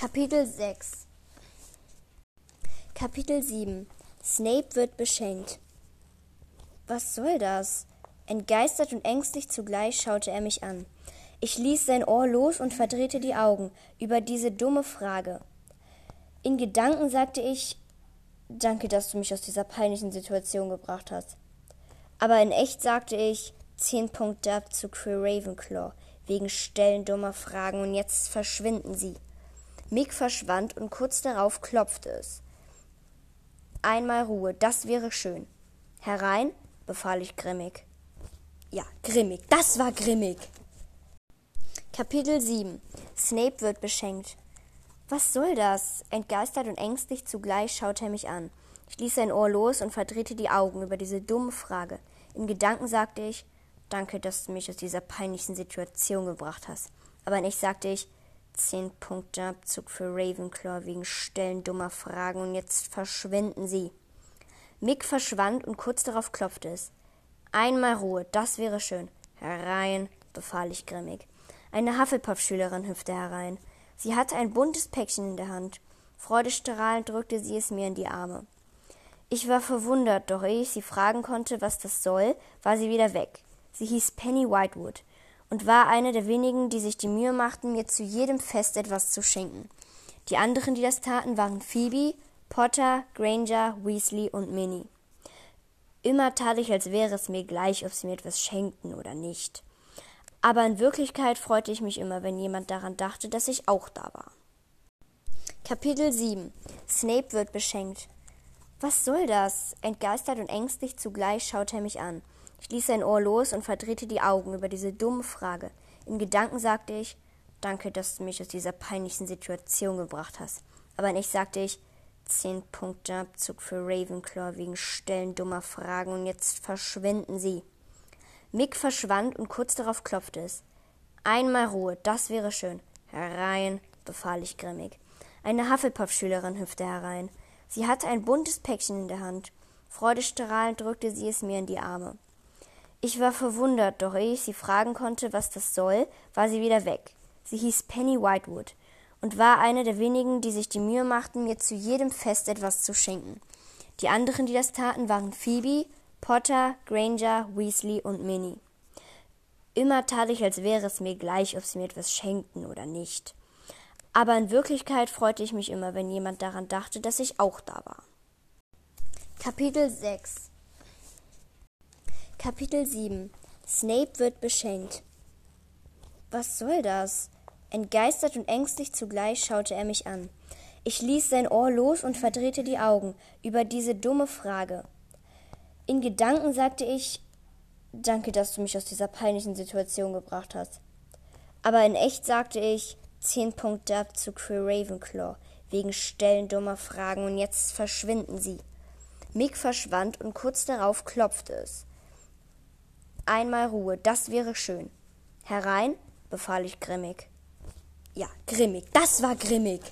Kapitel 6 Kapitel 7 Snape wird beschenkt. Was soll das? Entgeistert und ängstlich zugleich schaute er mich an. Ich ließ sein Ohr los und verdrehte die Augen über diese dumme Frage. In Gedanken sagte ich, danke, dass du mich aus dieser peinlichen Situation gebracht hast. Aber in echt sagte ich, zehn Punkte Abzug für Ravenclaw, wegen Stellen dummer Fragen und jetzt verschwinden sie. Mick verschwand und kurz darauf klopfte es. Einmal Ruhe, das wäre schön. Herein, befahl ich grimmig. Ja, grimmig, das war grimmig. Kapitel 7 Snape wird beschenkt. Was soll das? Entgeistert und ängstlich zugleich schaute er mich an. Ich ließ sein Ohr los und verdrehte die Augen über diese dumme Frage. In Gedanken sagte ich, danke, dass du mich aus dieser peinlichen Situation gebracht hast. Aber nicht sagte ich, zehn Punkte Abzug für Ravenclaw wegen Stellen dummer Fragen und jetzt verschwinden sie. Mick verschwand und kurz darauf klopfte es. Einmal Ruhe, das wäre schön. Herein, befahl ich grimmig. Eine Hufflepuff-Schülerin hüpfte herein. Sie hatte ein buntes Päckchen in der Hand. Freudestrahlend drückte sie es mir in die Arme. Ich war verwundert, doch ehe ich sie fragen konnte, was das soll, war sie wieder weg. Sie hieß Penny Whitewood und war eine der wenigen, die sich die Mühe machten, mir zu jedem Fest etwas zu schenken. Die anderen, die das taten, waren Phoebe, Potter, Granger, Weasley und Minnie. Immer tat ich, als wäre es mir gleich, ob sie mir etwas schenkten oder nicht aber in Wirklichkeit freute ich mich immer, wenn jemand daran dachte, dass ich auch da war. Kapitel 7 Snape wird beschenkt. Was soll das? Entgeistert und ängstlich zugleich schaute er mich an. Ich ließ sein Ohr los und verdrehte die Augen über diese dumme Frage. In Gedanken sagte ich, danke, dass du mich aus dieser peinlichen Situation gebracht hast. Aber nicht sagte ich, zehn Punkte Abzug für Ravenclaw wegen Stellen dummer Fragen und jetzt verschwinden sie. Mick verschwand und kurz darauf klopfte es. Einmal Ruhe, das wäre schön. Herein, befahl ich grimmig. Eine Hufflepuff-Schülerin hüpfte herein. Sie hatte ein buntes Päckchen in der Hand. Freudestrahlend drückte sie es mir in die Arme. Ich war verwundert, doch ehe ich sie fragen konnte, was das soll, war sie wieder weg. Sie hieß Penny Whitewood und war eine der wenigen, die sich die Mühe machten, mir zu jedem Fest etwas zu schenken. Die anderen, die das taten, waren Phoebe, Potter, Granger, Weasley und Minnie. Immer tat ich, als wäre es mir gleich, ob sie mir etwas schenkten oder nicht. Aber in Wirklichkeit freute ich mich immer, wenn jemand daran dachte, dass ich auch da war. Kapitel 6 Kapitel 7 Snape wird beschenkt. Was soll das? Entgeistert und ängstlich zugleich schaute er mich an. Ich ließ sein Ohr los und verdrehte die Augen über diese dumme Frage. In Gedanken sagte ich, danke, dass du mich aus dieser peinlichen Situation gebracht hast. Aber in echt sagte ich, zehn Punkte Abzug für Ravenclaw, wegen Stellen dummer Fragen und jetzt verschwinden sie. Mick verschwand und kurz darauf klopfte es. Einmal Ruhe, das wäre schön. Herein, befahl ich grimmig. Ja, grimmig, das war grimmig.